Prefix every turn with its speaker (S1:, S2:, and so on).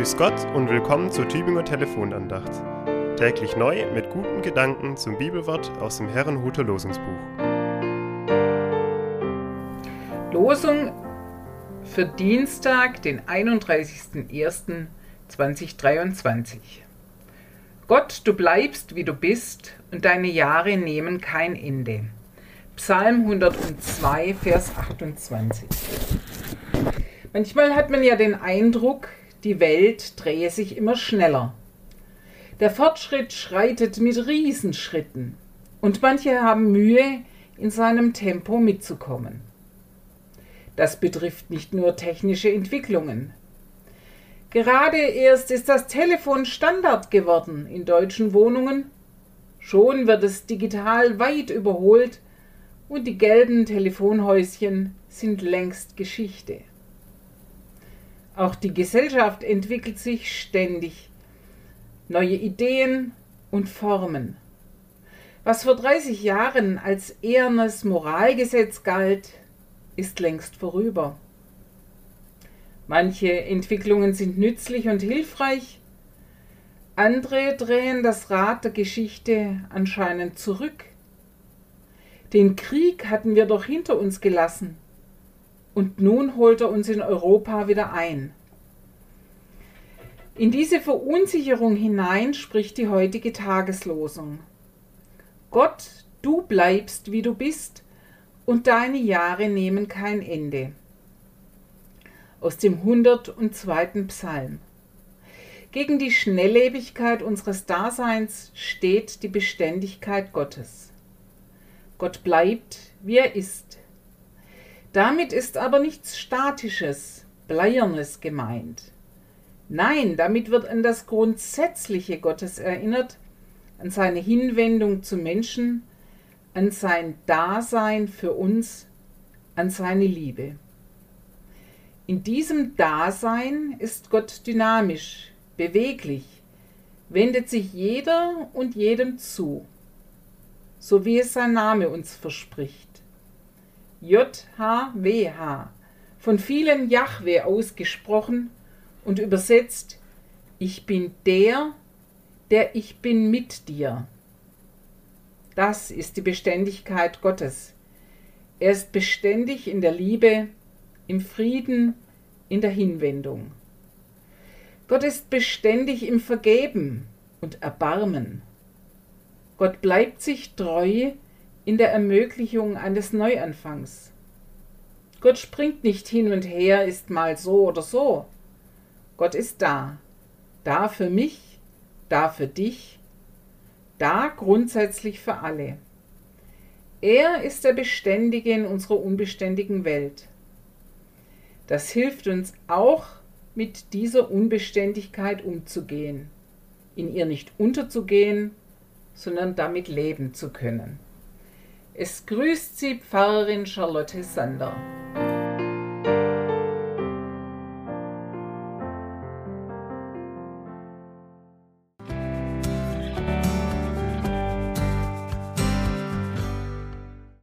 S1: Grüß Gott und willkommen zur Tübinger Telefonandacht. Täglich neu mit guten Gedanken zum Bibelwort aus dem Herrenhuter Losungsbuch.
S2: Losung für Dienstag, den 31.01.2023. Gott, du bleibst, wie du bist, und deine Jahre nehmen kein Ende. Psalm 102, Vers 28. Manchmal hat man ja den Eindruck, die Welt drehe sich immer schneller. Der Fortschritt schreitet mit Riesenschritten und manche haben Mühe, in seinem Tempo mitzukommen. Das betrifft nicht nur technische Entwicklungen. Gerade erst ist das Telefon Standard geworden in deutschen Wohnungen. Schon wird es digital weit überholt und die gelben Telefonhäuschen sind längst Geschichte. Auch die Gesellschaft entwickelt sich ständig. Neue Ideen und Formen. Was vor 30 Jahren als ehernes Moralgesetz galt, ist längst vorüber. Manche Entwicklungen sind nützlich und hilfreich, andere drehen das Rad der Geschichte anscheinend zurück. Den Krieg hatten wir doch hinter uns gelassen und nun holt er uns in Europa wieder ein. In diese Verunsicherung hinein spricht die heutige Tageslosung. Gott, du bleibst, wie du bist, und deine Jahre nehmen kein Ende. Aus dem 102. Psalm. Gegen die Schnelllebigkeit unseres Daseins steht die Beständigkeit Gottes. Gott bleibt, wie er ist. Damit ist aber nichts Statisches, Bleiernes gemeint. Nein, damit wird an das Grundsätzliche Gottes erinnert, an seine Hinwendung zu Menschen, an sein Dasein für uns, an seine Liebe. In diesem Dasein ist Gott dynamisch, beweglich, wendet sich jeder und jedem zu, so wie es sein Name uns verspricht. JHWH, von vielen Jahwe ausgesprochen und übersetzt, ich bin der, der ich bin mit dir. Das ist die Beständigkeit Gottes. Er ist beständig in der Liebe, im Frieden, in der Hinwendung. Gott ist beständig im Vergeben und Erbarmen. Gott bleibt sich treu in der Ermöglichung eines Neuanfangs. Gott springt nicht hin und her, ist mal so oder so. Gott ist da. Da für mich, da für dich, da grundsätzlich für alle. Er ist der Beständige in unserer unbeständigen Welt. Das hilft uns auch, mit dieser Unbeständigkeit umzugehen, in ihr nicht unterzugehen, sondern damit leben zu können. Es grüßt Sie Pfarrerin Charlotte Sander.